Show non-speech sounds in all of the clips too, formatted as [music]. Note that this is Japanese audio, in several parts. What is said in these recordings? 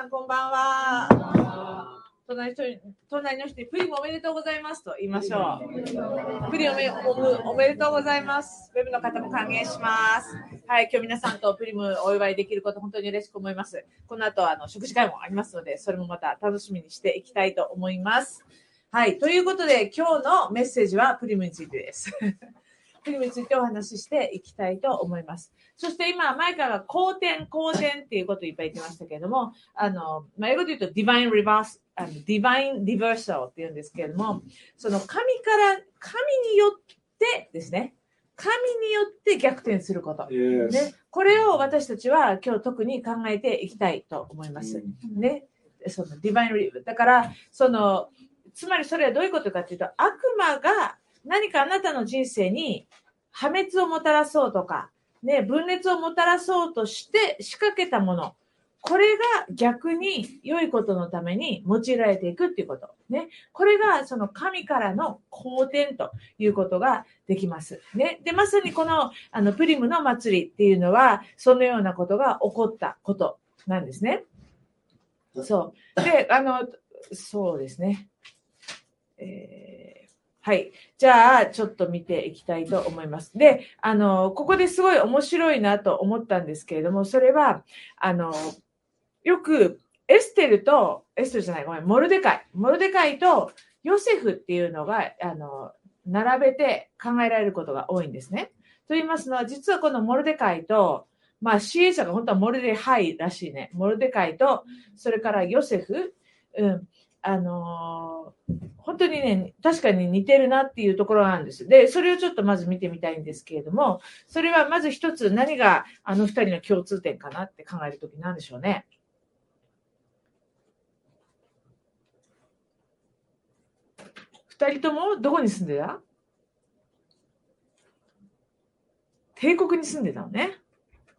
さんこんばんは。隣の人隣の人にプリムおめでとうございますと言いましょう。プリムおめでとうございます。ウェブの方も歓迎します。はい、今日皆さんとプリムお祝いできること本当に嬉しく思います。この後あの食事会もありますので、それもまた楽しみにしていきたいと思います。はい、ということで今日のメッセージはプリムについてです。プリムについてお話ししていきたいと思います。そして今、前から後天、後天っていうことをいっぱい言ってましたけれども、あの、まあ、英語で言うと divine reverse、あの divine reversal って言うんですけれども、その神から、神によってですね、神によって逆転すること。ね、これを私たちは今日特に考えていきたいと思います。ね。その divine だから、その、つまりそれはどういうことかというと、悪魔が何かあなたの人生に破滅をもたらそうとか、ね、分裂をもたらそうとして仕掛けたもの。これが逆に良いことのために用いられていくっていうこと。ね。これがその神からの好転ということができます。ね。で、まさにこのあのプリムの祭りっていうのは、そのようなことが起こったことなんですね。そう。で、あの、そうですね。えーはい。じゃあ、ちょっと見ていきたいと思います。で、あの、ここですごい面白いなと思ったんですけれども、それは、あの、よく、エステルと、エステルじゃない、ごめん、モルデカイ。モルデカイとヨセフっていうのが、あの、並べて考えられることが多いんですね。と言いますのは、実はこのモルデカイと、まあ、支援者が本当はモルデハイらしいね。モルデカイと、それからヨセフ、うん、あのー、本当にね、確かに似てるなっていうところなんです。で、それをちょっとまず見てみたいんですけれども、それはまず一つ何があの二人の共通点かなって考えるときなんでしょうね。二人ともどこに住んでた？帝国に住んでたのね。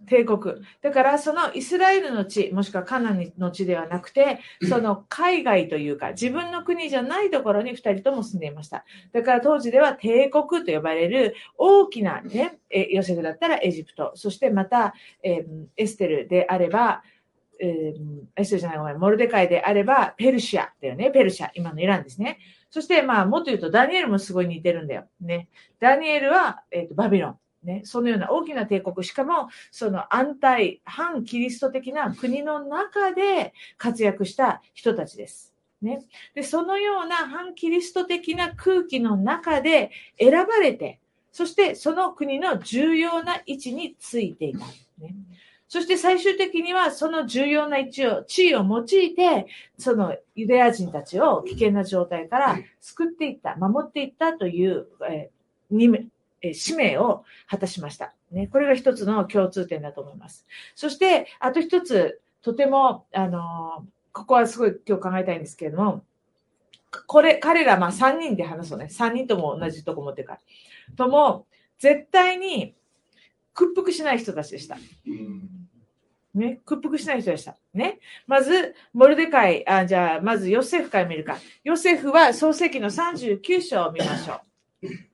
帝国。だからそのイスラエルの地、もしくはカナンの地ではなくて、その海外というか自分の国じゃないところに2人とも住んでいました。だから当時では帝国と呼ばれる大きなね、ヨセフだったらエジプト、そしてまた、えー、エステルであれば、えー、エステルじゃないごめん、モルデカイであればペルシアだよね、ペルシア、今のイランですね。そして、まあ、もっと言うと、ダニエルもすごい似てるんだよ。ね。ダニエルは、えっ、ー、と、バビロン。ね、そのような大きな帝国、しかもその安泰、反キリスト的な国の中で活躍した人たちです。ね、でそのような反キリスト的な空気の中で選ばれて、そしてその国の重要な位置についていた。ね、そして最終的にはその重要な位置を、地位を用いて、そのユダヤ人たちを危険な状態から救っていった、守っていったという、えー、え使命を果たしました。ね、これが一つの共通点だと思います。そして、あと一つ、とても、あの、ここはすごい今日考えたいんですけれども、これ、彼ら、まあ3人で話そうね。3人とも同じとこ持ってるから。とも、絶対に屈服しない人たちでした。ね、屈服しない人でした。ね。まず、モルデカイ、あ、じゃあ、まずヨセフから見るか。ヨセフは創世記の39章を見ましょう。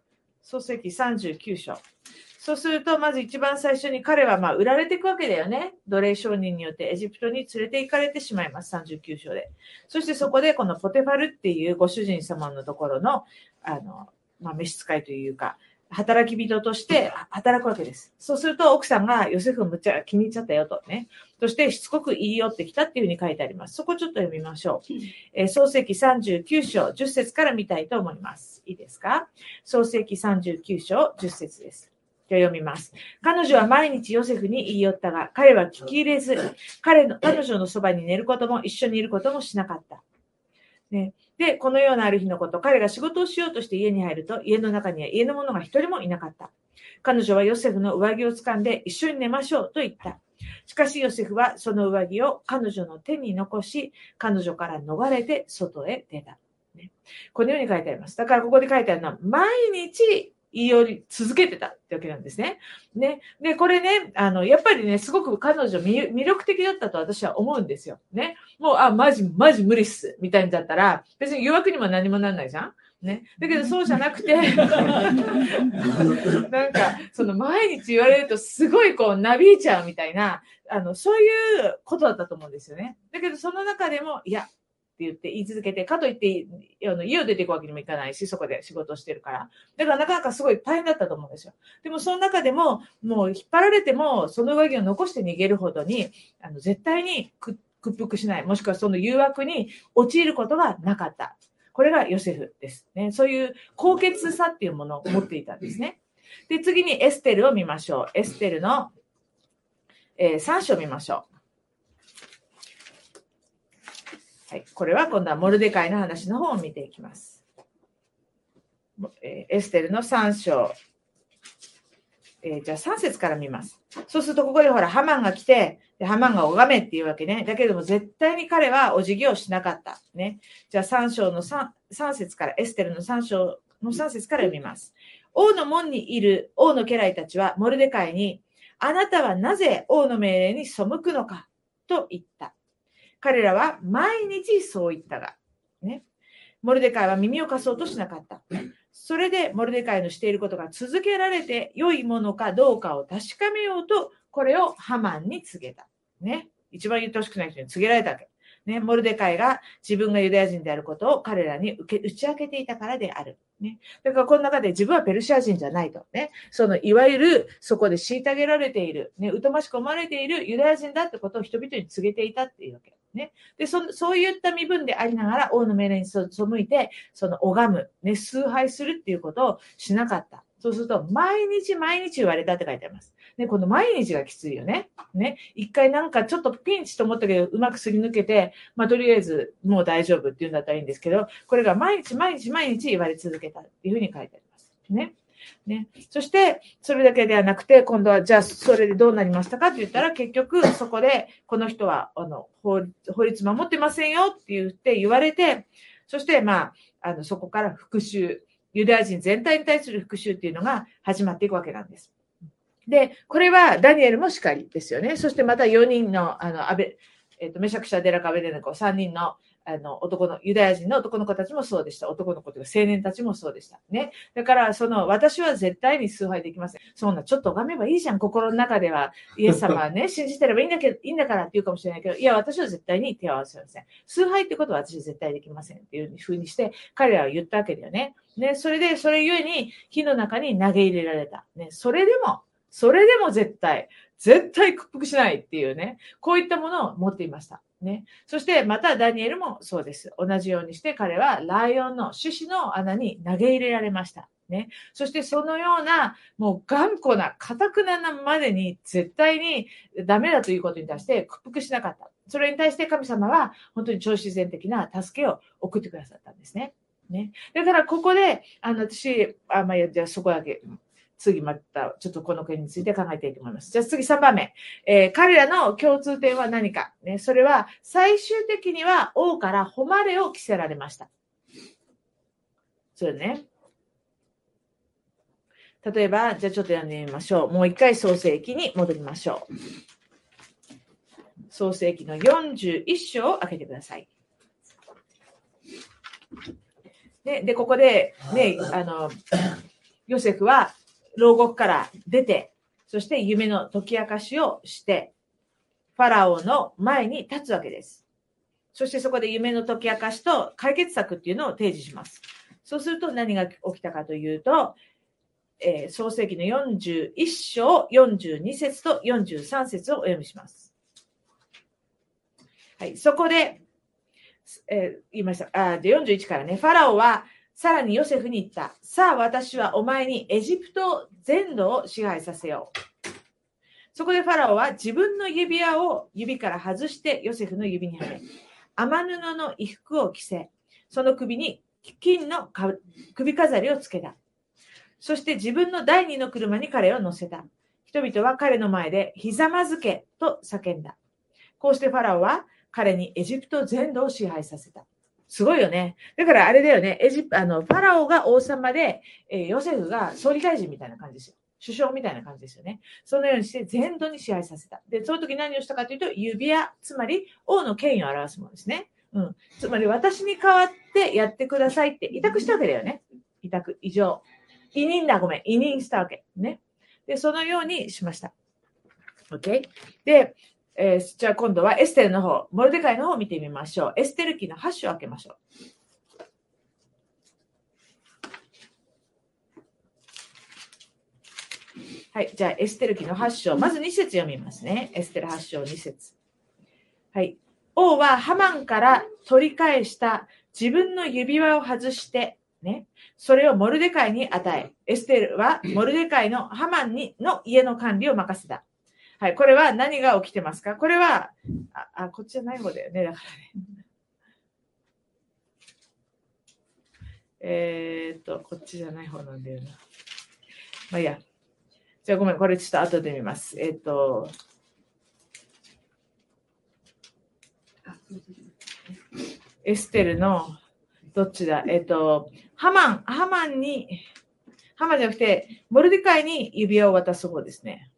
創世記39章。そうすると、まず一番最初に彼はま売られていくわけだよね。奴隷商人によってエジプトに連れて行かれてしまいます。39章で。そしてそこでこのポテファルっていうご主人様のところの、あの、まあ、召使いというか、働き人として働くわけです。そうすると奥さんがヨセフむっちゃ気に入っちゃったよとね。そしてしつこく言い寄ってきたっていうふうに書いてあります。そこちょっと読みましょう。えー、創世記39章10節から見たいと思います。いいですか？創世記39章10節です。じゃ読みます。彼女は毎日ヨセフに言い寄ったが、彼は聞き入れず、彼の、彼女のそばに寝ることも一緒にいることもしなかった。ね、で、このようなある日のこと、彼が仕事をしようとして家に入ると、家の中には家の者が一人もいなかった。彼女はヨセフの上着を掴んで一緒に寝ましょうと言った。しかしヨセフはその上着を彼女の手に残し、彼女から逃れて外へ出た。ね、このように書いてあります。だからここで書いてあるのは、毎日言い寄り続けてたってわけなんですね。ね。で、これね、あの、やっぱりね、すごく彼女魅力的だったと私は思うんですよ。ね。もう、あ、マジ、マジ無理っす。みたいにだったら、別に誘惑にも何もなんないじゃんね。だけどそうじゃなくて、[laughs] なんか、その毎日言われるとすごいこう、なびいちゃうみたいな、あの、そういうことだったと思うんですよね。だけどその中でも、いや、って言って言い続けて、かといってあの家を出ていくわけにもいかないし、そこで仕事をしてるから。だからなかなかすごい大変だったと思うんですよ。でもその中でも、もう引っ張られても、その上着を残して逃げるほどに、あの絶対に屈服しない、もしくはその誘惑に陥ることがなかった。これがヨセフですね。そういう高潔さっていうものを持っていたんですね。で、次にエステルを見ましょう。エステルの、えー、3章を見ましょう。はい、これは今度はモルデカイの話の方を見ていきます。エステルの3章。えー、じゃあ3節から見ます。そうするとここでほら、ハマンが来て、でハマンが拝めっていうわけね。だけども絶対に彼はお辞儀をしなかった。ね。じゃあ3章の 3, 3節から、エステルの3章の3節から読みます。王の門にいる王の家来たちはモルデカイに、あなたはなぜ王の命令に背くのかと言った。彼らは毎日そう言ったが、ね。モルデカイは耳を貸そうとしなかった。それでモルデカイのしていることが続けられて良いものかどうかを確かめようと、これをハマンに告げた。ね。一番言ってほしくない人に告げられたわけ。ね、モルデカイが自分がユダヤ人であることを彼らに受け打ち明けていたからである。ね。だからこの中で自分はペルシア人じゃないと。ね。そのいわゆるそこで虐げられている、ね、疎ましく思われているユダヤ人だってことを人々に告げていたっていうわけ。ね。で、そそういった身分でありながら、王の命令に背いて、その拝む、ね、崇拝するっていうことをしなかった。そうすると、毎日毎日言われたって書いてあります。ね、この毎日がきついよね。ね。一回なんかちょっとピンチと思ったけど、うまくすり抜けて、まあ、とりあえずもう大丈夫っていうんだったらいいんですけど、これが毎日毎日毎日言われ続けたっていうふうに書いてあります。ね。ね。そして、それだけではなくて、今度は、じゃあ、それでどうなりましたかって言ったら、結局、そこで、この人は、あの、法律守ってませんよって言って言われて、そして、まあ、あの、そこから復讐、ユダヤ人全体に対する復讐っていうのが始まっていくわけなんです。で、これはダニエルもしかりですよね。そしてまた4人の、あの、安倍、えっ、ー、と、メシャクシャ・デラカベデネコ、3人のあの、男の、ユダヤ人の男の子たちもそうでした。男の子というか青年たちもそうでした。ね。だから、その、私は絶対に崇拝できません。そんな、ちょっと拝めばいいじゃん。心の中では、イエス様はね、[laughs] 信じてればいいんだけど、いいんだからって言うかもしれないけど、いや、私は絶対に手を合わせません。崇拝ってことは私絶対できませんっていうふうにして、彼らは言ったわけだよね。ね、それで、それゆえに、火の中に投げ入れられた。ね、それでも、それでも絶対、絶対屈服しないっていうね、こういったものを持っていました。ね。そしてまたダニエルもそうです。同じようにして彼はライオンの種子の穴に投げ入れられました。ね。そしてそのような、もう頑固な、堅くなまでに絶対にダメだということに対して屈服しなかった。それに対して神様は本当に超自然的な助けを送ってくださったんですね。ね。だからここで、あの、私、あ、まあ、じゃあそこだけ次また、ちょっとこの件について考えていきと思います。じゃあ次3番目。えー、彼らの共通点は何か。ね、それは、最終的には王から誉れを着せられました。それね。例えば、じゃあちょっと読んでみましょう。もう一回創世記に戻りましょう。創世記の41章を開けてください。で、でここで、ね、あの、ヨセフは牢獄から出て、そして夢の解き明かしをして、ファラオの前に立つわけです。そしてそこで夢の解き明かしと解決策っていうのを提示します。そうすると何が起きたかというと、えー、創世記の41章42節と43節をお読みします。はい、そこで、えー、言いました。あで、41からね、ファラオはさらにヨセフに言った。さあ私はお前にエジプト全土を支配させよう。そこでファラオは自分の指輪を指から外してヨセフの指にはめ、雨布の衣服を着せ、その首に金の首飾りをつけた。そして自分の第二の車に彼を乗せた。人々は彼の前でひざまずけと叫んだ。こうしてファラオは彼にエジプト全土を支配させた。すごいよね。だからあれだよね。エジあの、ファラオが王様で、えー、ヨセフが総理大臣みたいな感じですよ。首相みたいな感じですよね。そのようにして全土に支配させた。で、その時何をしたかというと、指輪、つまり王の権威を表すものですね。うん。つまり私に代わってやってくださいって委託したわけだよね。委託、異常。委任だ、ごめん。委任したわけ。ね。で、そのようにしました。OK? で、えー、じゃあ今度はエステルの方、モルデカイの方を見てみましょう。エステル記の8章を開けましょう。はい。じゃあ、エステル記の8章。まず2節読みますね。エステル8章2節はい。王はハマンから取り返した自分の指輪を外して、ね、それをモルデカイに与え、エステルはモルデカイのハマンにの家の管理を任せた。はい、これは何が起きてますか？これは、あ、あこっちじゃない方だよね、だからね。え、っと、こっちじゃない方なんだよな。まあいいや。じゃあごめん、これちょっと後で見ます。えー、っと、エステルの、どっちだ？えっ、と、ハマン、ハマンに、ハマンじゃなくて、モルディカイに指輪を渡す方ですね。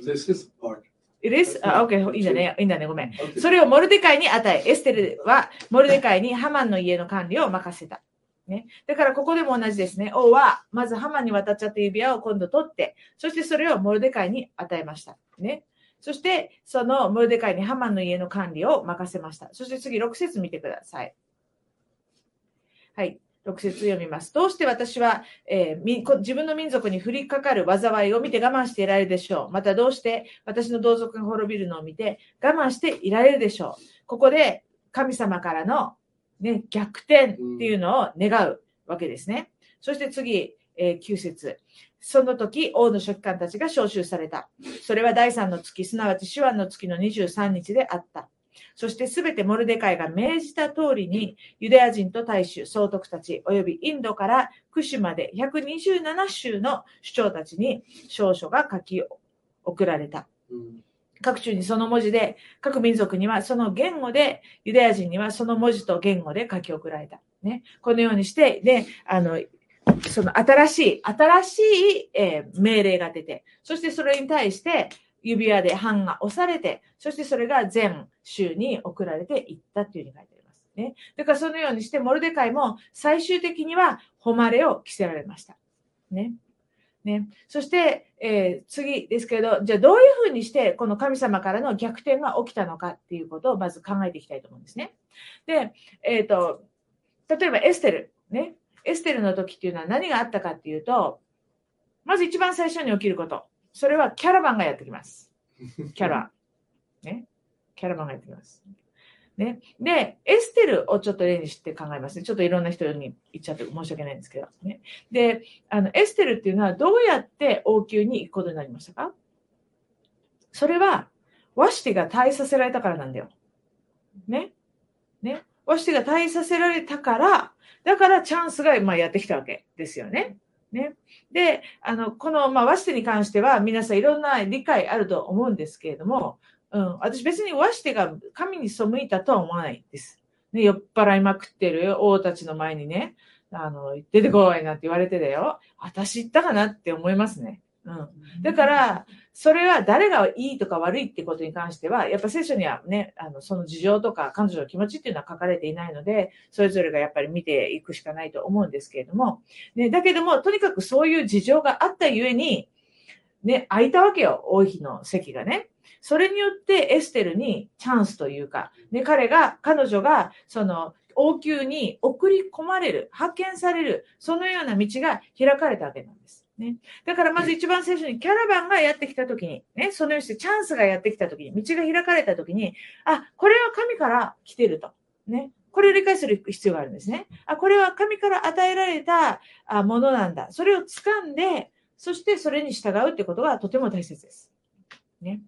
This is part. It is? あ、OK、いいんだね。いいんだね。ごめん。それをモルデカイに与え、エステルはモルデカイにハマンの家の管理を任せた。ね。だからここでも同じですね。王は、まずハマンに渡っちゃった指輪を今度取って、そしてそれをモルデカイに与えました。ね。そして、そのモルデカイにハマンの家の管理を任せました。そして次、6節見てください。はい。6節読みます。どうして私は、えー、自分の民族に降りかかる災いを見て我慢していられるでしょう。またどうして私の同族が滅びるのを見て我慢していられるでしょう。ここで神様からの、ね、逆転っていうのを願うわけですね。そして次、えー、9節その時、王の書記官たちが召集された。それは第3の月、すなわち手腕の月の23日であった。そしてすべてモルデカイが命じた通りに、ユダヤ人と大衆、総督たち、及びインドからクシまで127州の首長たちに証書が書き送られた。各州にその文字で、各民族にはその言語で、ユダヤ人にはその文字と言語で書き送られた。ね、このようにして、で、あの、その新しい、新しい、えー、命令が出て、そしてそれに対して、指輪で版が押されて、そしてそれが全州に送られていったっていうふうに書いてあります。ね。だからそのようにして、モルデカイも最終的には誉れを着せられました。ね。ね。そして、えー、次ですけど、じゃあどういうふうにしてこの神様からの逆転が起きたのかっていうことをまず考えていきたいと思うんですね。で、えっ、ー、と、例えばエステル、ね。エステルの時っていうのは何があったかっていうと、まず一番最初に起きること。それはキャラバンがやってきます。[laughs] キャラ。ね。キャラバンがやってきます。ね。で、エステルをちょっと例にして考えますね。ちょっといろんな人に言っちゃって申し訳ないんですけど。ね。で、あの、エステルっていうのはどうやって王宮に行くことになりましたか？それは、ワシティが退位させられたからなんだよ。ね。ね。ワシティが退位させられたから、だからチャンスが、まあ、やってきたわけですよね。ね。で、あの、この、まあ、和紙に関しては、皆さんいろんな理解あると思うんですけれども、うん、私別に和紙が神に背いたとは思わないです。ね、酔っ払いまくってる王たちの前にね、あの、出てこいなんて言われてだよ。私言ったかなって思いますね。うん。だから、それは誰がいいとか悪いってことに関しては、やっぱ聖書にはね、あの、その事情とか彼女の気持ちっていうのは書かれていないので、それぞれがやっぱり見ていくしかないと思うんですけれども、ね、だけども、とにかくそういう事情があったゆえに、ね、空いたわけよ、王妃の席がね。それによってエステルにチャンスというか、ね、彼が、彼女が、その、王宮に送り込まれる、派遣される、そのような道が開かれたわけなんです。ね。だからまず一番最初にキャラバンがやってきたときに、ね、そのようにしてチャンスがやってきたときに、道が開かれたときに、あ、これは神から来てると。ね。これを理解する必要があるんですね。あ、これは神から与えられたものなんだ。それを掴んで、そしてそれに従うってことがとても大切です。ね。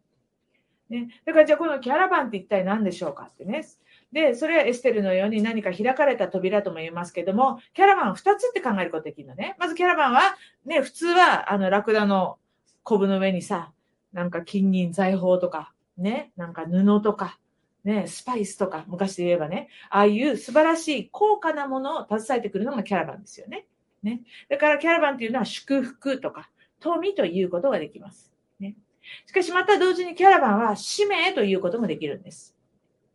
ね。だからじゃあこのキャラバンって一体何でしょうかってね。で、それはエステルのように何か開かれた扉とも言いますけども、キャラバン2つって考えることできるのね。まずキャラバンは、ね、普通は、あの、ラクダのコブの上にさ、なんか金銀財宝とか、ね、なんか布とか、ね、スパイスとか、昔で言えばね、ああいう素晴らしい高価なものを携えてくるのがキャラバンですよね。ね。だからキャラバンっていうのは祝福とか、富ということができます。ね。しかしまた同時にキャラバンは使命ということもできるんです。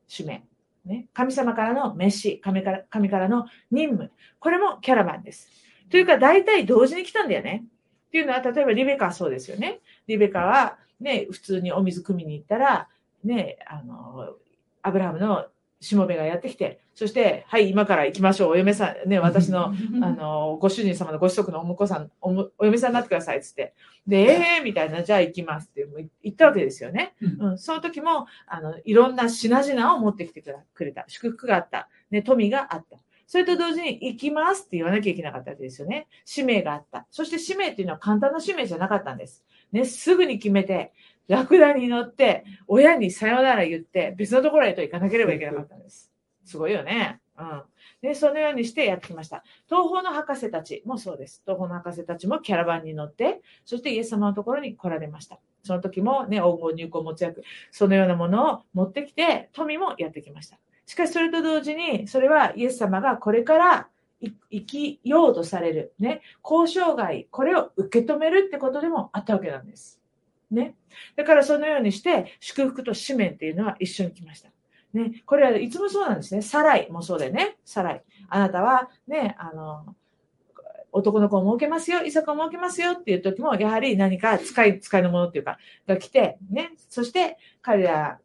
使命。ね、神様からの飯神から、神からの任務。これもキャラバンです。というか、大体同時に来たんだよね。っていうのは、例えばリベカはそうですよね。リベカは、ね、普通にお水汲みに行ったら、ね、あの、アブラハムのしもべがやってきて、そして、はい、今から行きましょう。お嫁さん、ね、私の、あの、ご主人様のご子息のお婿さん、おむお嫁さんになってください、つって。で、ええー、みたいな、じゃあ行きますって言ったわけですよね。うん、その時も、あの、いろんな品々を持ってきてくれた。祝福があった。ね、富があった。それと同時に行きますって言わなきゃいけなかったわけですよね。使命があった。そして使命っていうのは簡単な使命じゃなかったんです。ね、すぐに決めて、ラクダに乗って、親にさよなら言って、別のところへと行かなければいけなかったんです。すごいよね。うん。で、そのようにしてやってきました。東方の博士たちもそうです。東方の博士たちもキャラバンに乗って、そしてイエス様のところに来られました。その時もね、黄金入港持ち役、そのようなものを持ってきて、富もやってきました。しかしそれと同時に、それはイエス様がこれから生きようとされる、ね、交渉外、これを受け止めるってことでもあったわけなんです。ね。だからそのようにして、祝福と使命っていうのは一緒に来ました。ね、これはいつもそうなんですね。サライもそうだよね。サライ。あなたはね、あの、男の子を設けますよ、イサクを設けますよっていう時も、やはり何か使い、使いのものっていうか、が来て、ね、そして彼ら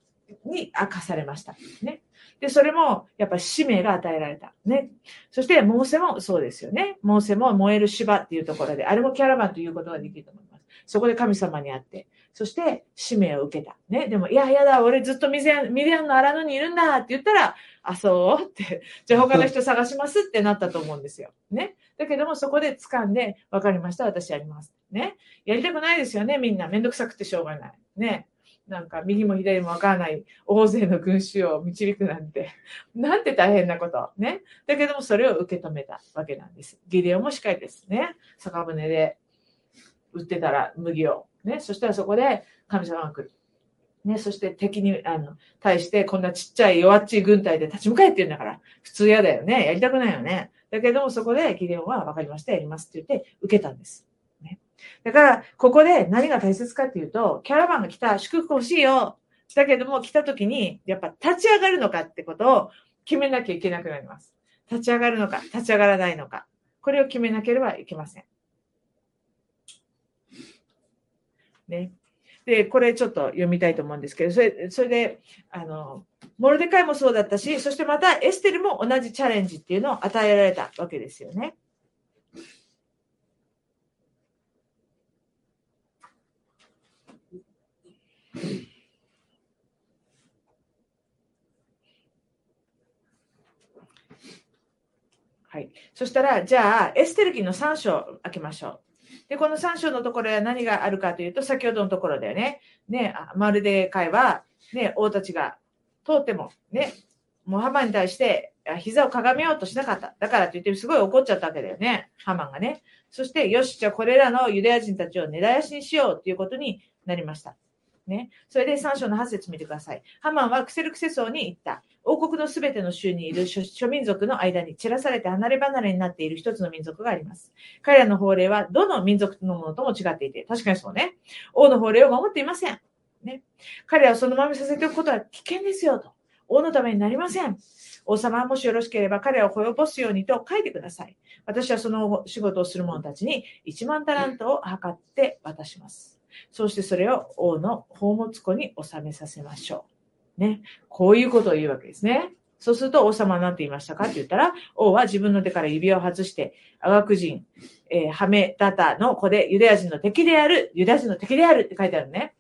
に明かされました。ね。で、それも、やっぱ使命が与えられた。ね。そして、モーセもそうですよね。モーセも燃える柴っていうところで、あれもキャラバンということができると思います。そこで神様に会って、そして使命を受けた。ね。でも、いや、やだ、俺ずっとミディアンミディアンの荒野にいるんだって言ったら、あ、そう？って、[laughs] じゃあ他の人探しますってなったと思うんですよ。ね。だけども、そこで掴んで、わかりました、私やります。ね。やりたくないですよね、みんな。めんどくさくてしょうがない。ね。なんか、右も左もわからない大勢の群衆を導くなんて、[laughs] なんて大変なこと。ね。だけども、それを受け止めたわけなんです。ギデオもしっかりですね。酒舟で売ってたら麦を。ね。そしたらそこで神様が来る。ね。そして敵に、あの、対してこんなちっちゃい弱っちい軍隊で立ち向かえって言うんだから、普通嫌だよね。やりたくないよね。だけども、そこでギデオンは分かりました、やりますって言って受けたんです。ね、だから、ここで何が大切かっていうと、キャラバンが来た、祝福欲しいよ。だけども、来た時に、やっぱ立ち上がるのかってことを決めなきゃいけなくなります。立ち上がるのか、立ち上がらないのか。これを決めなければいけません。ね。で、これちょっと読みたいと思うんですけど、それそれで、あの、モルデカイもそうだったし、そしてまたエステルも同じチャレンジっていうのを与えられたわけですよね。はい。そしたら、じゃあ、エステル記の3章開けましょう。で、この3章のところは何があるかというと、先ほどのところだよね。ね、まるで会は、ね、王たちが通っても、ね、もうハマに対して膝をかがめようとしなかった。だからって言ってすごい怒っちゃったわけだよね。ハマンがね。そして、よし、じゃあこれらのユダヤ人たちを根絶やしにしようということになりました。ね。それで3章の8節見てください。ハマンはクセルクセソに言った。王国のすべての州にいる諸民族の間に散らされて離れ離れになっている一つの民族があります。彼らの法令はどの民族のものとも違っていて、確かにそうね。王の法令を守っていません。ね。彼らをそのままさせておくことは危険ですよと。王のためになりません。王様は、もしよろしければ彼らを滅ぼすようにと書いてください。私はその仕事をする者たちに1万タラントを測って渡します。そしてそれを王の宝物庫に収めさせましょう。ね。こういうことを言うわけですね。そうすると王様は何て言いましたかって言ったら、王は自分の手から指輪を外して、アガク人、えー、ハメダタの子でユダヤ人の敵である、ユダヤ人の敵であるって書いてあるね。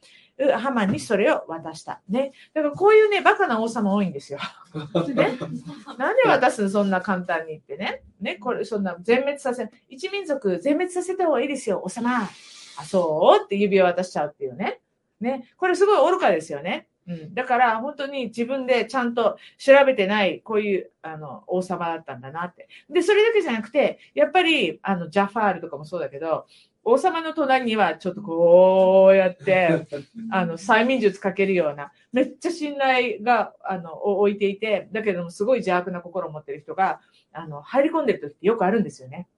ハマンにそれを渡した。ね。だからこういうね、バカな王様多いんですよ。[laughs] ね、なんで渡すのそんな簡単にってね。ね、これ、そんな全滅させ、一民族全滅させた方がいいですよ、王様。あ、そう？って指を渡しちゃうっていうね。ね。これすごい愚かですよね。うん。だから本当に自分でちゃんと調べてない、こういう、あの、王様だったんだなって。で、それだけじゃなくて、やっぱり、あの、ジャファールとかもそうだけど、王様の隣にはちょっとこうやって、あの、催眠術かけるような、めっちゃ信頼が、あの、置いていて、だけどもすごい邪悪な心を持ってる人が、あの、入り込んでる時ってよくあるんですよね。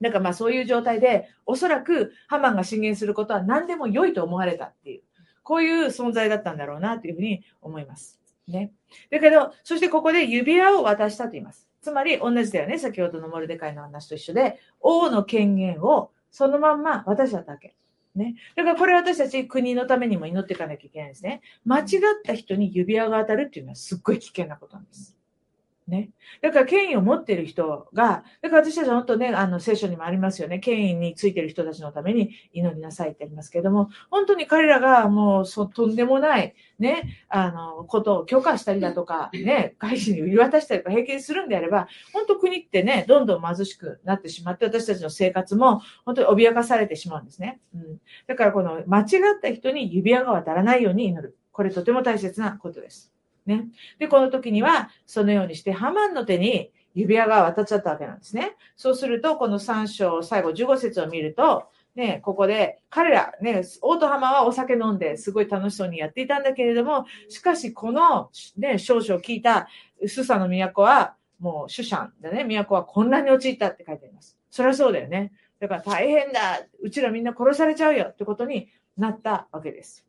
なんかまあそういう状態で、おそらくハマンが進言することは何でも良いと思われたっていう、こういう存在だったんだろうなというふうに思います。ね。だけど、そしてここで指輪を渡したと言います。つまり同じだよね。先ほどのモルデカイの話と一緒で、王の権限をそのまんま渡しちゃったわけ。ね。だからこれ私たち国のためにも祈っていかなきゃいけないんですね。間違った人に指輪が当たるっていうのはすっごい危険なことなんです。ね。だから権威を持っている人が、だから私たちは本当ね、あの聖書にもありますよね。権威についている人たちのために祈りなさいってありますけれども、本当に彼らがもうそとんでもない、ね、あの、ことを許可したりだとか、ね、外資に売り渡したりとか平気にするんであれば、本当国ってね、どんどん貧しくなってしまって、私たちの生活も本当に脅かされてしまうんですね。うん。だからこの間違った人に指輪が渡らないように祈る。これとても大切なことです。ね。で、この時には、そのようにして、ハマンの手に指輪が渡っちゃったわけなんですね。そうすると、この3章、最後15節を見ると、ね、ここで、彼ら、ね、オートハマはお酒飲んで、すごい楽しそうにやっていたんだけれども、しかし、この、ね、少々聞いた、スサの都は、もう、シュシャンでね、都は混乱に陥ったって書いてあります。そりゃそうだよね。だから大変だうちらみんな殺されちゃうよってことになったわけです。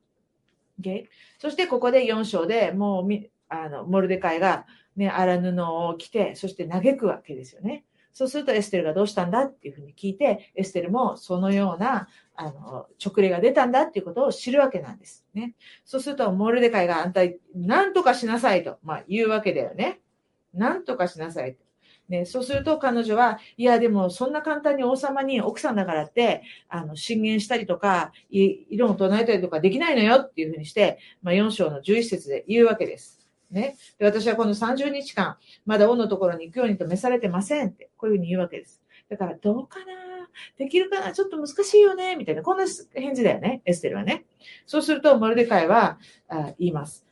Okay? そしてここで4章でもうあのモルデカイが、ね、荒布を着て、そして嘆くわけですよね。そうするとエステルがどうしたんだっていうふうに聞いて、エステルもそのようなあの直令が出たんだっていうことを知るわけなんです。ね。そうすると、モルデカイがあんた、何とかしなさいと、まあ、言うわけだよね。何とかしなさいと。ね、そうすると彼女は、いや、でもそんな簡単に王様に奥さんだからって、あの、進言したりとか、異論を唱えたりとかできないのよっていうふうにして、まあ、4章の11節で言うわけです。ね。で、私はこの30日間、まだ王のところに行くようにと召されてませんって、こういうふうに言うわけです。だから、どうかな？できるかな？ちょっと難しいよね？みたいな、こんな返事だよね、エステルはね。そうすると、モルデカイはあ言います。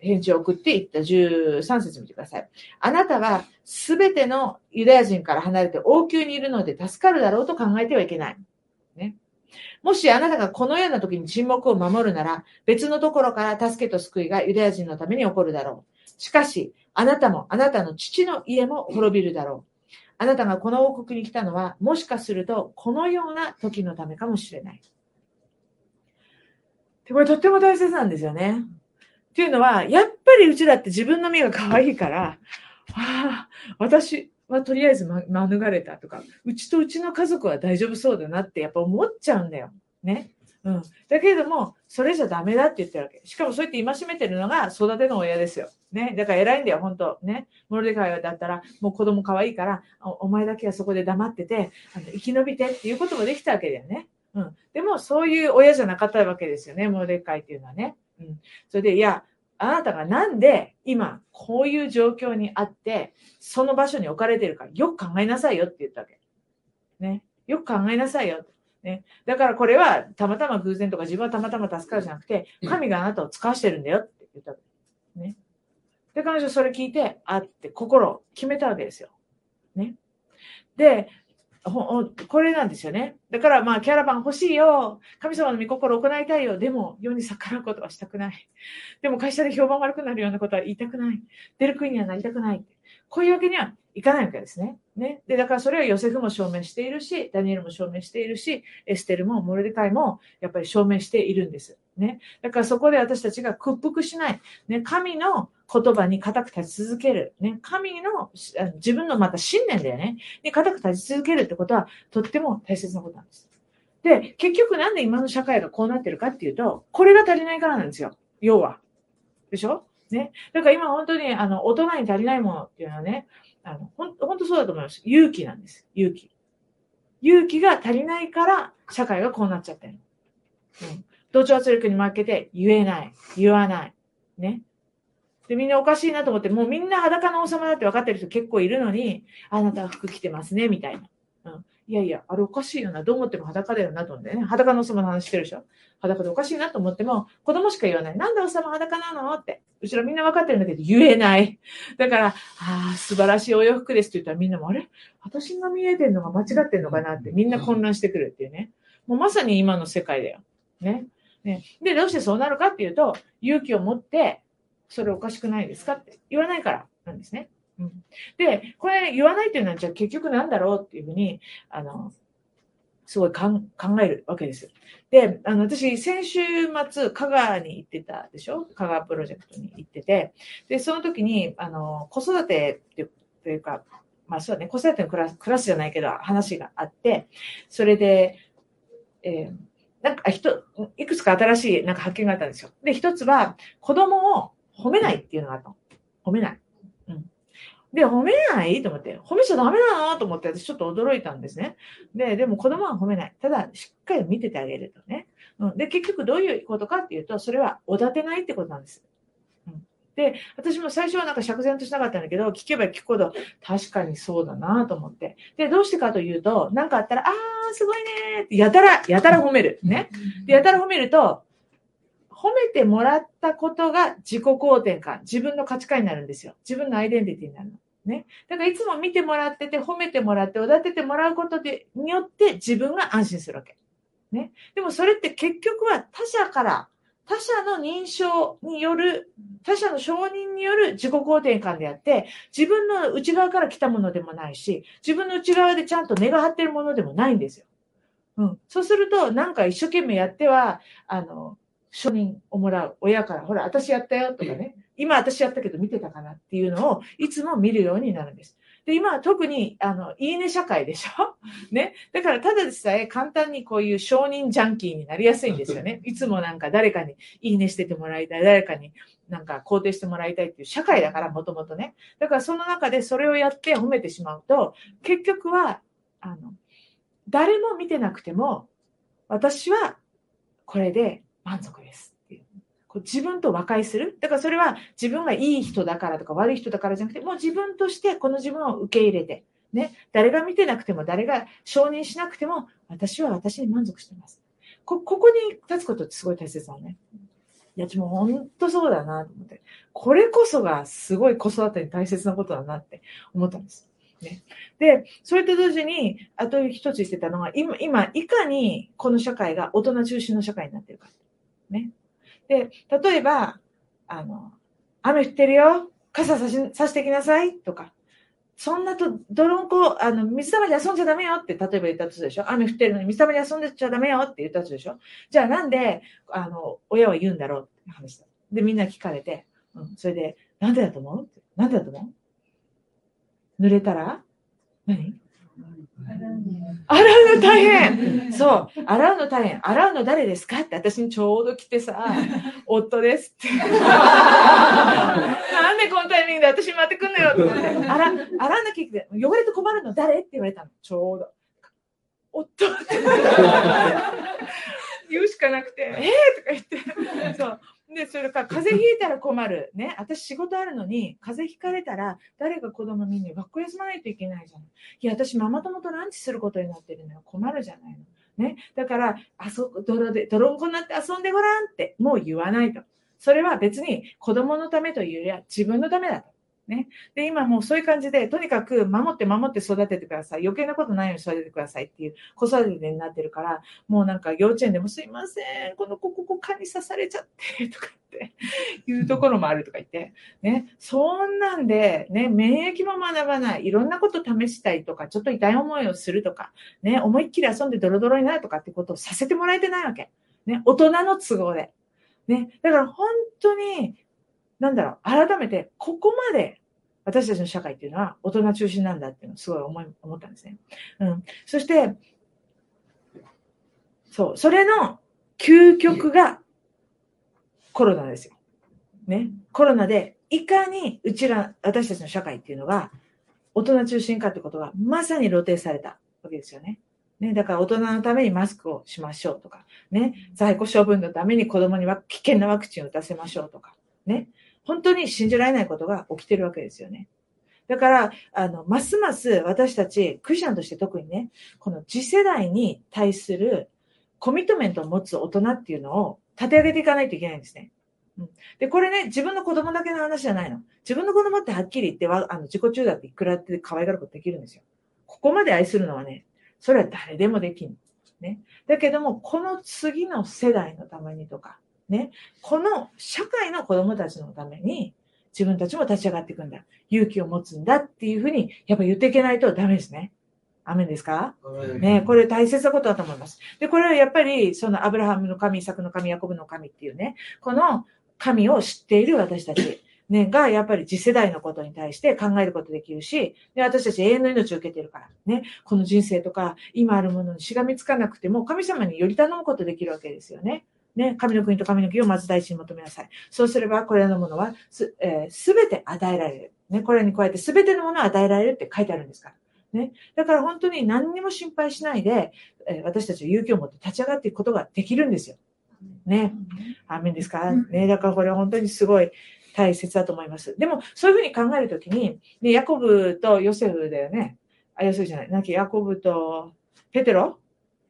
返事を送っていった13節見てください。あなたはすべてのユダヤ人から離れて王宮にいるので助かるだろうと考えてはいけない。ね。もしあなたがこのような時に沈黙を守るなら、別のところから助けと救いがユダヤ人のために起こるだろう。しかし、あなたもあなたの父の家も滅びるだろう。あなたがこの王国に来たのは、もしかするとこのような時のためかもしれない。これとっても大切なんですよね。っていうのは、やっぱりうちだって自分の身が可愛いから、ああ、私はとりあえず、ま、免れたとか、うちとうちの家族は大丈夫そうだなってやっぱ思っちゃうんだよ。ね。うん。だけれども、それじゃダメだって言ってるわけ。しかもそうやって戒めてるのが育ての親ですよ。ね。だから偉いんだよ、本当ね。モルデカイだったら、もう子供可愛いからお、お前だけはそこで黙ってて、あの生き延びてっていうこともできたわけだよね。うん。でも、そういう親じゃなかったわけですよね、モルデカイっていうのはね。うん。それで、いや、あなたがなんで今こういう状況にあって、その場所に置かれてるか、よく考えなさいよって言ったわけ。ね。よく考えなさいよ。ね。だからこれはたまたま偶然とか自分はたまたま助かるじゃなくて、神があなたを使わしてるんだよって言ったわけ。ね。で、彼女それ聞いて、あって心を決めたわけですよ。ね。で、これなんですよね。だからまあキャラバン欲しいよ。神様の御心を行いたいよ。でも世に逆らうことはしたくない。でも会社で評判悪くなるようなことは言いたくない。出る国にはなりたくない。こういうわけにはいかないわけですね。ね。で、だからそれはヨセフも証明しているし、ダニエルも証明しているし、エステルもモルデカイもやっぱり証明しているんです。ね。だからそこで私たちが屈服しない。ね。神の言葉に固く立ち続ける。ね、神の、自分のまた信念だよね。に固く立ち続けるってことは、とっても大切なことなんです。で、結局なんで今の社会がこうなってるかっていうと、これが足りないからなんですよ。要は。でしょ？ね。だから今本当に、あの、大人に足りないものっていうのはね、あの、ほん本当そうだと思います。勇気なんです。勇気。勇気が足りないから、社会がこうなっちゃってる。うん。同調圧力に負けて言えない。言わない。ね。で、みんなおかしいなと思って、もうみんな裸の王様だって分かってる人結構いるのに、あなたは服着てますね、みたいな。うん。いやいや、あれおかしいよな。どう思っても裸だよなと思ってね。裸の王様の話してるでしょ裸でおかしいなと思っても、子供しか言わない。なんで王様裸なのって。後ろみんな分かってるんだけど、言えない。だから、ああ、素晴らしいお洋服ですって言ったらみんなも、あれ？私が見えてるのが間違ってるのかなってみんな混乱してくるっていうね。もうまさに今の世界だよ。ね。ね。で、どうしてそうなるかっていうと、勇気を持って、それおかしくないですかって言わないからなんですね。うん、で、これ言わないっていうのは、じゃあ結局なんだろうっていうふうに、あの、すごい考えるわけです。で、あの、私、先週末、香川に行ってたでしょ？香川プロジェクトに行ってて、で、その時に、あの、子育てというか、まあそうだね、子育てのクラスクラスじゃないけど、話があって、それで、えーなんか、ひと、いくつか新しいなんか発見があったんですよ。で、一つは、子供を褒めないっていうのがあったの。褒めない。で、褒めない？と思って、褒めちゃダメなの？と思って、私ちょっと驚いたんですね。で、でも子供は褒めない。ただ、しっかり見ててあげるとね。うん。で、結局どういうことかっていうと、それはおだてないってことなんです。うん。で、私も最初はなんか釈然としなかったんだけど、聞けば聞くほど、確かにそうだなと思って。で、どうしてかというと、なんかあったら、あー、すごいねーって、やたら、やたら褒める。ね。で、やたら褒めると、褒めてもらったことが自己肯定感、自分の価値観になるんですよ。自分のアイデンティティになるの。ね。だからいつも見てもらってて、褒めてもらって、おだててもらうことでによって自分が安心するわけ。ね。でもそれって結局は他者から、他者の認証による、他者の承認による自己肯定感であって、自分の内側から来たものでもないし、自分の内側でちゃんと根が張ってるものでもないんですよ。うん。そうすると、なんか一生懸命やっては、あの、承認をもらう。親から、ほら、私やったよとかね。今私やったけど見てたかなっていうのをいつも見るようになるんです。で、今は特に、あの、いいね社会でしょ？ね。だから、ただでさえ簡単にこういう承認ジャンキーになりやすいんですよね。[laughs] いつもなんか誰かにいいねしててもらいたい、誰かになんか肯定してもらいたいっていう社会だから、もともとね。だから、その中でそれをやって褒めてしまうと、結局は、あの、誰も見てなくても、私はこれで満足ですっていう。こう自分と和解する。だからそれは自分がいい人だからとか悪い人だからじゃなくて、もう自分としてこの自分を受け入れて、ね、誰が見てなくても、誰が承認しなくても、私は私に満足してます。こここに立つことってすごい大切だね。いや、もう本当そうだなと思って。これこそがすごい子育てに大切なことだなって思ったんです。ね、で、それと同時に、あと一つ言ってたのは、今、今、いかにこの社会が大人中心の社会になってるか。ね。で、例えば、あの、雨降ってるよ。傘さしさしてきなさい。とか、そんなと、泥んこ、あの、水たまりで遊んじゃダメよ。って、例えば言ったとするでしょ。雨降ってるのに水たまりで遊んでちゃダメよ。って言ったとするでしょ。じゃあなんで、あの、親は言うんだろう。って話だ。で、みんな聞かれて、うん、それで、なんでだと思う？なんでだと思う？濡れたら？何？洗うの大変そう。洗うの大変。洗うの誰ですかって私にちょうど来てさ、夫ですって。なんでこのタイミングで私待ってくんのよって洗洗わなきゃいけない。汚れて困るの誰って言われたの。ちょうど。夫って。[laughs] 言うしかなくて、えー、とか言って。そう。で、それか風邪ひいたら困る。ね。私仕事あるのに、風邪ひかれたら誰が子供みんな学校休まないといけないじゃん。いや、私ママ友とランチすることになってるのよ。困るじゃないの。ね。だから、あそ、泥で、泥んこになって遊んでごらんって、もう言わないと。それは別に子供のためというよりは自分のためだと。ね。で、今もうそういう感じで、とにかく守って守って育ててください。余計なことないように育ててくださいっていう子育てになってるから、もうなんか幼稚園でもすいません、この子ここ蚊に刺されちゃって、とかっていうところもあるとか言って、ね。そんなんで、ね、免疫も学ばない、いろんなこと試したいとか、ちょっと痛い思いをするとか、ね、思いっきり遊んでドロドロになるとかってことをさせてもらえてないわけ。ね、大人の都合で。ね、だから本当に、なんだろう、改めて、ここまで私たちの社会っていうのは大人中心なんだっていうのをすごい思い思ったんですね。うん。そして、そう、それの究極がコロナですよ。ね。コロナで、いかにうちら、私たちの社会っていうのが大人中心かってことがまさに露呈されたわけですよね。ね、だから大人のためにマスクをしましょうとか、ね、在庫処分のために子供には危険なワクチンを打たせましょうとか、ね、本当に信じられないことが起きてるわけですよね。だから、あの、ますます私たち、クリスチャンとして特にね、この次世代に対するコミットメントを持つ大人っていうのを立て上げていかないといけないんですね。うん、で、これね、自分の子供だけの話じゃないの。自分の子供ってはっきり言っては、あの、自己中だっていくらって可愛がることできるんですよ。ここまで愛するのはね、それは誰でもできん。ね。だけども、この次の世代のためにとか、ね、この社会の子供たちのために、自分たちも立ち上がっていくんだ。勇気を持つんだっていうふうに、やっぱ言っていけないとダメですね。アメンですか？ね、これ大切なことだと思います。で、これはやっぱり、そのアブラハムの神、イサクの神、ヤコブの神っていうね、この神を知っている私たち、ね、が、やっぱり次世代のことに対して考えることできるし、で、私たち永遠の命を受けているから、ね、この人生とか、今あるものにしがみつかなくても、神様により頼むことできるわけですよね。ね、神の国と神の義をまず第一に求めなさい。そうすれば、これらのものはす、えー、すべて与えられる。ね、これに加えてすべてのものを与えられるって書いてあるんですから。ね。だから本当に何にも心配しないで、えー私たちは勇気を持って立ち上がっていくことができるんですよ。ね。アーメンですか？ね。だからこれは本当にすごい大切だと思います。でも、そういうふうに考えるときに、ね、ヤコブとヨセフだよね。あ、ヨセフじゃない。なんかヤコブとペテロ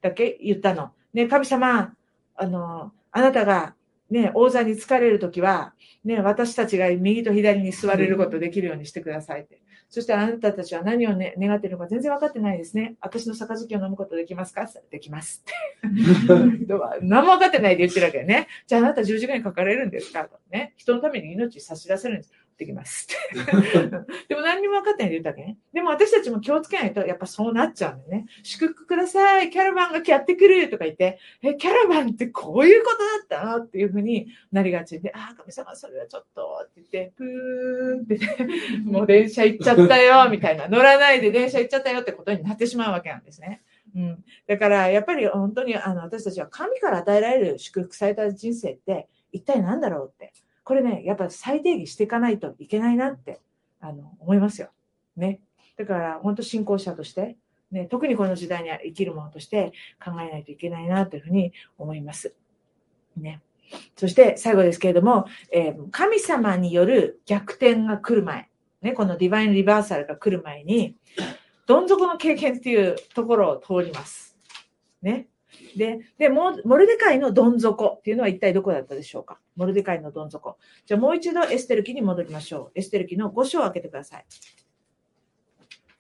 だっけ言ったの。ね、神様、あの、あなたが、ね、王座に疲れるときは、ね、私たちが右と左に座れることできるようにしてくださいって。そしてあなたたちは何を、ね、願っているのか全然分かってないですね。私の杯を飲むことできますか？できます [laughs] って。何も分かってないで言ってるわけよね。じゃああなた十字架にかかれるんですか？とね。人のために命差し出せるんです。できますって。[laughs] でも何にも分かってないで言ったわけね。でも私たちも気をつけないとやっぱそうなっちゃうんだよね。祝福ください。キャラバンがやってくるとか言って、え、キャラバンってこういうことだったのっていうふうになりがちで、ああ、神様それはちょっとって言って、プーンってね、[laughs] もう電車行っちゃったよ、みたいな。乗らないで電車行っちゃったよってことになってしまうわけなんですね。うん。だから、やっぱり本当にあの私たちは神から与えられる祝福された人生って一体何だろうって。これね、やっぱ最低限していかないといけないなって、あの、思いますよ。ね。だから、本当信仰者として、ね、特にこの時代には生きるものとして考えないといけないなというふうに思います。ね。そして最後ですけれども、えー神様による逆転が来る前、ね、このディバインリバーサルが来る前に、どん底の経験っていうところを通ります。ね。で、で、モルデカイのどん底っていうのは一体どこだったでしょうか？モルデカイのどん底。じゃあもう一度エステル記に戻りましょう。エステル記の5章を開けてください。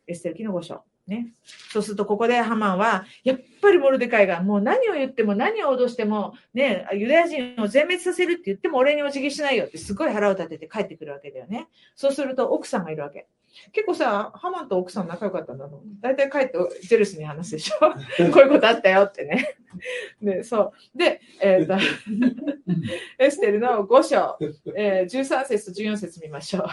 エステル記の5章。ね。そうすると、ここでハマンは、やっぱりモルデカイがもう何を言っても何を脅しても、ね、ユダヤ人を全滅させるって言っても俺にお辞儀しないよってすごい腹を立てて帰ってくるわけだよね。そうすると奥さんがいるわけ。結構さ、ハマンと奥さん仲良かったんだろう。大体帰ってジェルスに話すでしょ。[laughs] こういうことあったよってね。[laughs] で、そう。で、えっ、と、[laughs] エステルの5章、えー13節と14節見ましょう。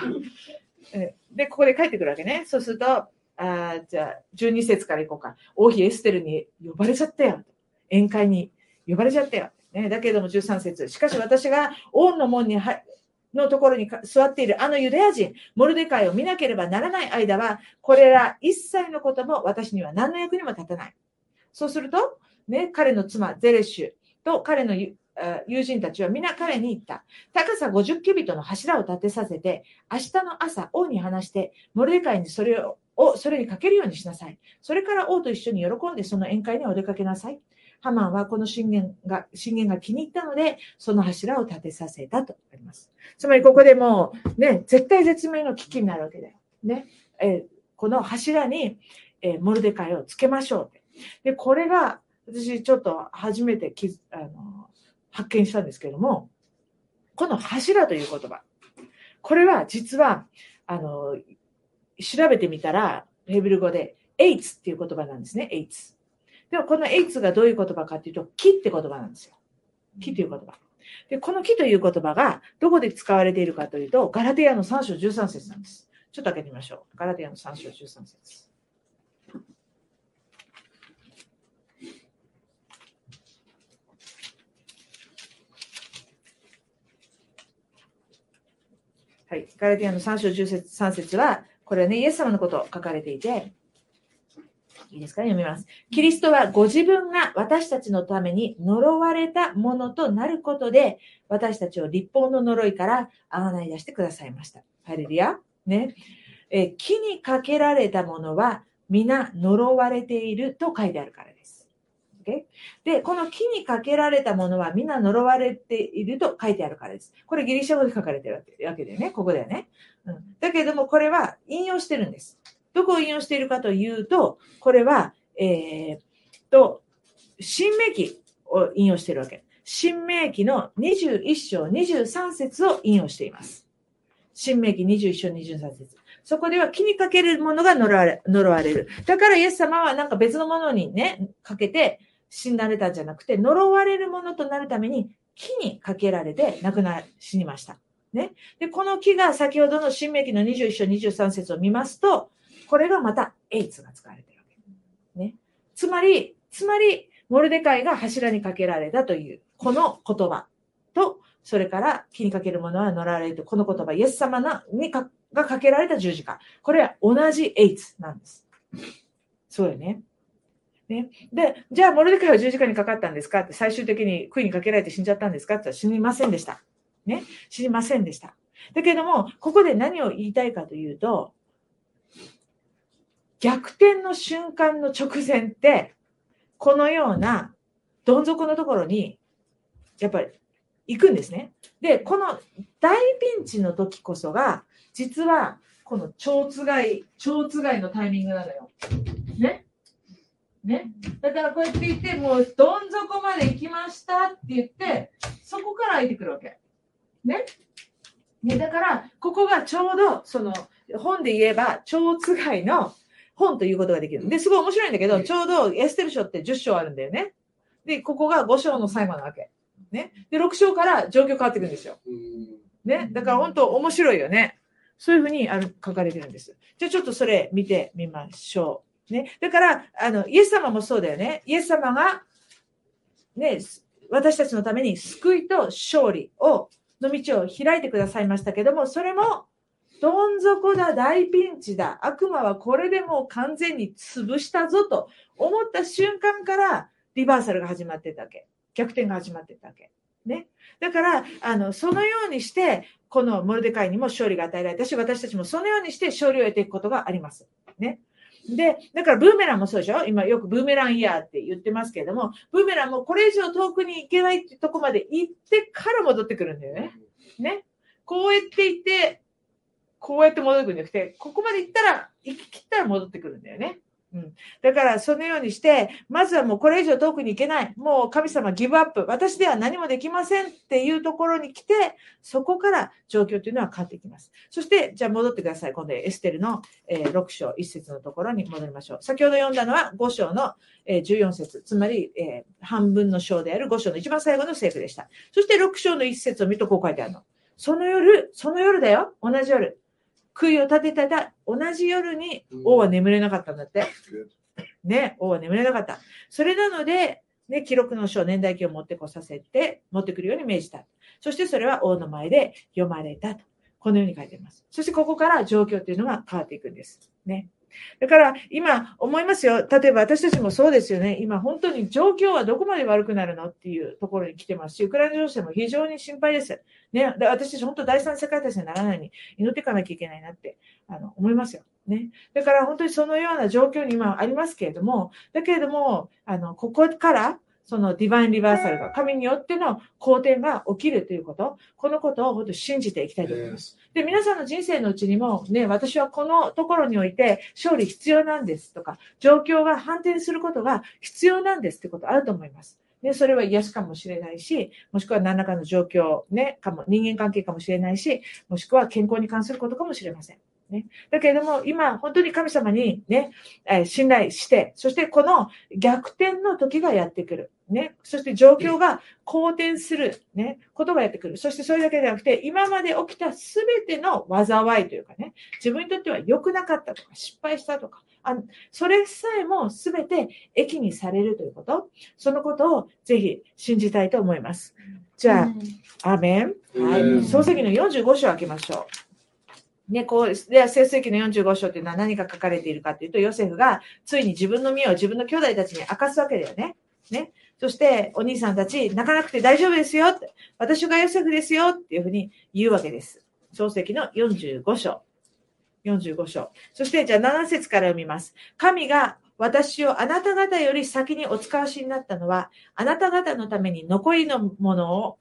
えーで、ここで帰ってくるわけね。そうすると、あじゃあ、12節からいこうか。王妃エステルに呼ばれちゃったよ。宴会に呼ばれちゃったよ。ね、だけれども13節しかし私が王の門にはのところに座っているあのユダヤ人、モルデカイを見なければならない間は、これら一切のことも私には何の役にも立たない。そうすると、ね、彼の妻、ゼレシュと彼の友人たちは皆彼に言った。高さ50キュビトの柱を立てさせて、明日の朝、王に話して、モルデカイにそれ、をそれにかけるようにしなさい。それから王と一緒に喜んでその宴会にお出かけなさい。ハマンはこの信玄が、信玄が気に入ったので、その柱を立てさせたとあります。つまりここでもう、ね、絶対絶命の危機になるわけだよ。ね。えーこの柱に、えーモルデカイをつけましょうって。で、これが、私ちょっと初めて気づあの発見したんですけども、この柱という言葉。これは実は、あの、調べてみたら、ヘブル語で、エイツっていう言葉なんですね、エイツ。でもこのエイツがどういう言葉かっていうと、木って言葉なんですよ。木という言葉。で、この木という言葉がどこで使われているかというと、ガラテヤの3章13節なんです。ちょっと開けてみましょう。ガラテヤの3章13節。はい。ガラテヤの3章13節は、これはね、イエス様のこと書かれていて、いいですか？読みます。キリストはご自分が私たちのために呪われたものとなることで、私たちを立法の呪いからあがない出してくださいました。ハレルヤ。ね。え木にかけられたものは皆呪われていると書いてあるからです。OK？で、この木にかけられたものは皆呪われていると書いてあるからです。これギリシャ語で書かれてるわけだよね。ここだよね。うん、だけども、これは引用してるんです。どこを引用しているかというと、これは、えー、と、新明記を引用しているわけ。新明記の21章23節を引用しています。新明記21章23節そこでは木にかけるものが呪われ呪われる。だからイエス様はなんか別のものにね、かけて死んだれたんじゃなくて、呪われるものとなるために木にかけられて亡くな、死にました。ね。で、この木が先ほどの新明記の21章23節を見ますと、これがまたエイツが使われてるわけ。ね。つまり、つまり、モルデカイが柱にかけられたという、この言葉と、それから気にかけるものは乗られると、この言葉、イエス様のにかがかけられた十字架。これは同じエイツなんです。そうよね。ね。で、じゃあ、モルデカイは十字架にかかったんですか？って、最終的に杭にかけられて死んじゃったんですか？って死にませんでした。ね。死にませんでした。だけども、ここで何を言いたいかというと、逆転の瞬間の直前って、このようなどん底のところに、やっぱり行くんですね。で、この大ピンチの時こそが、実はこの蝶つがい、蝶つがいのタイミングなのよ。ね？ね？だからこうやって言って、もうどん底まで行きましたって言って、そこから開いてくるわけ。ね？ね、だから、ここがちょうど、その、本で言えば、蝶つがいの本ということができる。で、すごい面白いんだけど、ちょうどエステル書って10章あるんだよね。で、ここが5章の最後なわけ。ね。で、6章から状況変わってくるんですよ。ね。だから本当面白いよね。そういうふうにあの書かれてるんです。じゃあちょっとそれ見てみましょう。ね。だから、あの、イエス様もそうだよね。イエス様が、ね、私たちのために救いと勝利を、の道を開いてくださいましたけども、それも、どん底だ、大ピンチだ、悪魔はこれでもう完全に潰したぞと思った瞬間から、リバーサルが始まってたわけ。逆転が始まってたわけ。ね。だから、あの、そのようにして、このモルデカイにも勝利が与えられたし、私たちもそのようにして勝利を得ていくことがあります。ね。で、だからブーメランもそうでしょ？今よくブーメランイヤーって言ってますけれども、ブーメランもこれ以上遠くに行けないってとこまで行ってから戻ってくるんだよね。ね。こうやって行って、こうやって戻ってくるんじゃなくて、ここまで行ったら、行き切ったら戻ってくるんだよね。うん、だからそのようにして、まずはもうこれ以上遠くに行けない。もう神様ギブアップ。私では何もできませんっていうところに来て、そこから状況というのは変わっていきます。そして、じゃあ戻ってください。今度エステルのえ6章1節のところに戻りましょう。先ほど読んだのは5章のえ14節つまりえ半分の章である5章の一番最後の聖句でした。そして6章の1節を見るとこう書いてあるの。その夜、その夜だよ。同じ夜。杭を立てたら、同じ夜に王は眠れなかったんだって。ね、王は眠れなかった。それなので、ね、記録の書、年代記を持ってこさせて、持ってくるように命じた。そしてそれは王の前で読まれたと。このように書いています。そしてここから状況っていうのが変わっていくんです。ね。だから今思いますよ。例えば私たちもそうですよね。今本当に状況はどこまで悪くなるのっていうところに来てますし、ウクライナ情勢も非常に心配です。ね。私たち本当第三世界大戦にならないように祈っていかなきゃいけないなってあの思いますよ。ね。だから本当にそのような状況に今ありますけれども、だけれども、あの、ここからそのディバインリバーサルが、神によっての好転が起きるということ、このことを本当に信じていきたいと思います。で、皆さんの人生のうちにも、ね、私はこのところにおいて勝利必要なんですとか、状況が反転することが必要なんですってことあると思います。ね、それは癒しかもしれないし、もしくは何らかの状況、ね、かも、人間関係かもしれないし、もしくは健康に関することかもしれません。ね。だけれども、今、本当に神様にね、え信頼して、そしてこの逆転の時がやってくる。ね。そして状況が好転する、ね、ことがやってくる。そしてそれだけではなくて、今まで起きたすべての災いというかね、自分にとっては良くなかったとか、失敗したとか、あそれさえもすべて益にされるということ、そのことをぜひ信じたいと思います。じゃあ、アーメン。はい。漱石の45章開けましょう。ね、こう、では、聖世記の45章っていうのは何が書かれているかというと、ヨセフがついに自分の身を自分の兄弟たちに明かすわけだよね。ね。そして、お兄さんたち、泣かなくて大丈夫ですよって、私がヨセフですよっていうふうに言うわけです。創世記の45章。45章。そして、じゃあ7節から読みます。神が私をあなた方より先にお使わしになったのは、あなた方のために残りのものを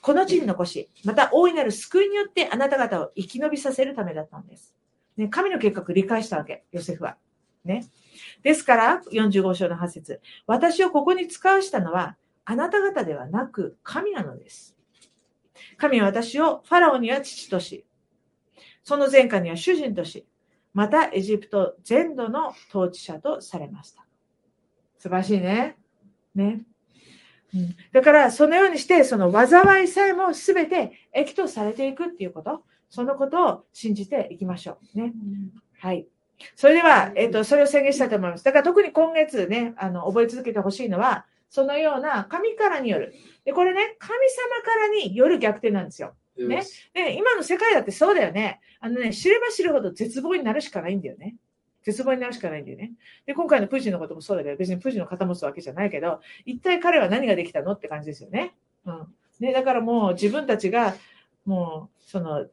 この地に残し、また大いなる救いによってあなた方を生き延びさせるためだったんです。ね、神の計画を理解したわけ、ヨセフは。ね。ですから、45章の8節私をここに使わしたのは、あなた方ではなく、神なのです。神は私をファラオには父とし、その前科には主人とし、またエジプト全土の統治者とされました。素晴らしいね。ね。うん、だから、そのようにして、その災いさえも全て益とされていくっていうこと、そのことを信じていきましょう。ね。はい。それでは、えっ、と、それを宣言したいと思います。だから特に今月ね、あの、覚え続けてほしいのは、そのような神からによる。で、これね、神様からによる逆転なんですよ。Yes. で、今の世界だってそうだよね。あのね、知れば知るほど絶望になるしかないんだよね。絶望になるしかないんだよね。で、今回のプーチンのこともそうだけど、別にプーチンの肩持つわけじゃないけど、一体彼は何ができたのって感じですよね。うん。ね、だからもう自分たちが、もう、その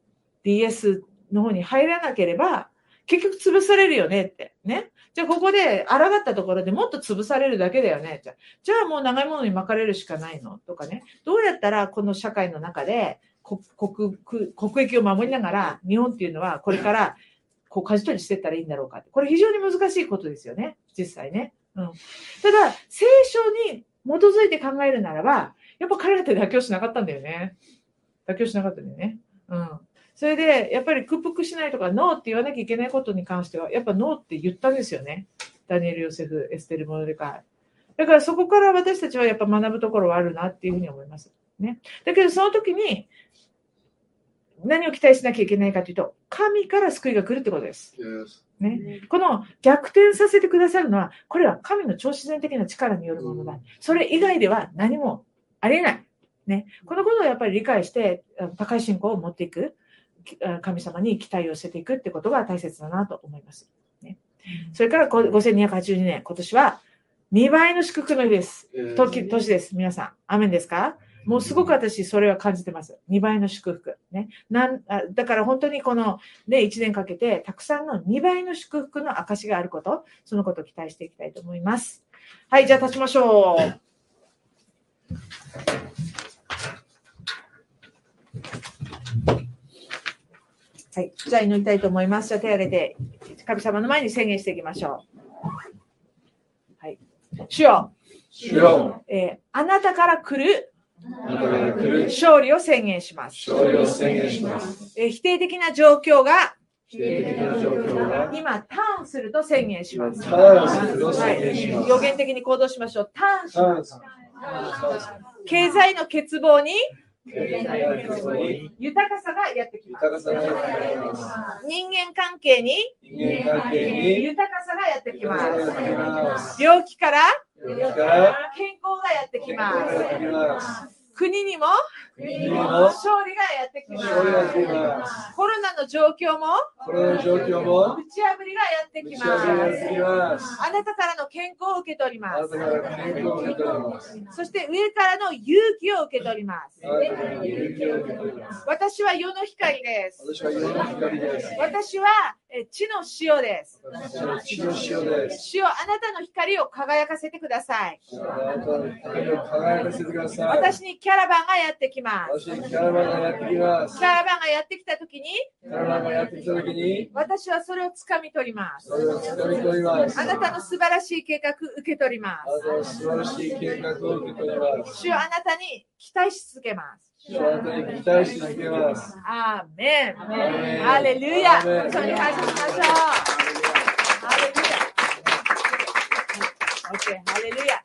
DS の方に入らなければ、結局潰されるよねって。ね。じゃあここで抗ったところでもっと潰されるだけだよね。じゃあじゃあもう長いものに巻かれるしかないの？とかね。どうやったらこの社会の中で国国国益を守りながら日本っていうのはこれからこう舵取りしていったらいいんだろうかって。これ非常に難しいことですよね。実際ね。うん。ただ、聖書に基づいて考えるならば、やっぱ彼らって妥協しなかったんだよね。妥協しなかったんだよね。うん。それで、やっぱり屈服しないとか、ノーって言わなきゃいけないことに関しては、やっぱノーって言ったんですよね。ダニエル・ヨセフ、エステル・モルデカイ。だからそこから私たちはやっぱ学ぶところはあるなっていうふうに思います。ね。だけどその時に、何を期待しなきゃいけないかというと、神から救いが来るってことです。ね。この逆転させてくださるのは、これは神の超自然的な力によるものだ。それ以外では何もありえない。ね。このことをやっぱり理解して、高い信仰を持っていく、神様に期待を寄せていくってことが大切だなと思います。ね。それからこ5282年、今年は2倍の祝福の日です。年です。皆さん。アメンですか？もうすごく私、それは感じてます。2倍の祝福。ね。なんあだから本当にこの、ね、1年かけて、たくさんの2倍の祝福の証があること、そのことを期待していきたいと思います。はい、じゃあ立ちましょう。はい、じゃあ祈りたいと思います。じゃあ手を挙げて、神様の前に宣言していきましょう。はい。主よ、主よ、えーあなたから来るあなたから来る勝利を宣言します。勝利を宣言します。えー否定的な状況が否定的な状況が今ターンすると宣言します。ターンするとはい宣言しま、す。予言的に行動しましょう。ターンします。経済の欠乏に経済の欠乏に豊かさがやってきます。人間関係に人間関係に豊かさがやってきます病気から健康がやってき健ます。国にも勝利がやってきま勝利がやってきす。コロナの状況もコロナの状況も打ち破りがやってきます。あなたからの健康を受け取ります。そして上からの勇気を受け取ります。私は世の光です。私は地の塩です。塩です。主よあなたの光を輝かせてください。あなたの光を輝かせてください。私にキャラバンがやってきます。私にキャラバンがやってきますキ。ャラバンがやってきたときに、キャラバンがやってきたときに、私はそれを掴み取りますそ。れを掴み取ります。あなたの素晴らしい計画受け取りまあなたの素晴らしい計画を受け取ります。す。主よあなたに期待し続けます。主はあなたに期待し続けます。アーメン。ハレルヤ。アーメン一緒に感謝しましょう。ハレルヤ。OK、ハレルヤ。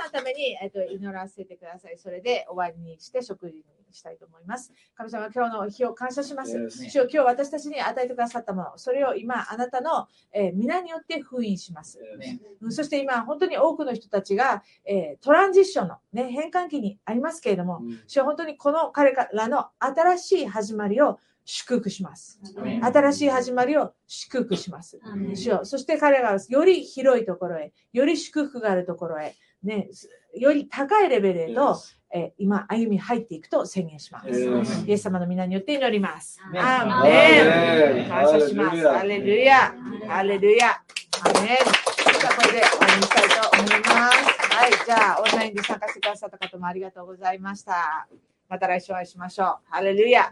さんのために、えっと、祈らせてください。それで終わりにして食事にしたいと思います。神様、今日の日を感謝します。主よ今日私たちに与えてくださったもの、それを今、あなたの、えー皆によって封印します。うんそして今、本当に多くの人たちが、えートランジッションの、ね、変換期にありますけれども、主は本当にこの彼らの新しい始まりを祝福します。新しい始まりを祝福します。主よそして彼らはより広いところへ、より祝福があるところへ、ね、より高いレベルへと、えー今、歩み入っていくと宣言します。イエス様の皆によって祈ります。アアーメン。感謝します。ハレルヤ。ハレルヤ。アーメン。じゃあ、これで終わりにしたいと思います。はい。じゃあ、オンラインで参加してくださった方もありがとうございました。また来週お会いしましょう。ハレルヤ。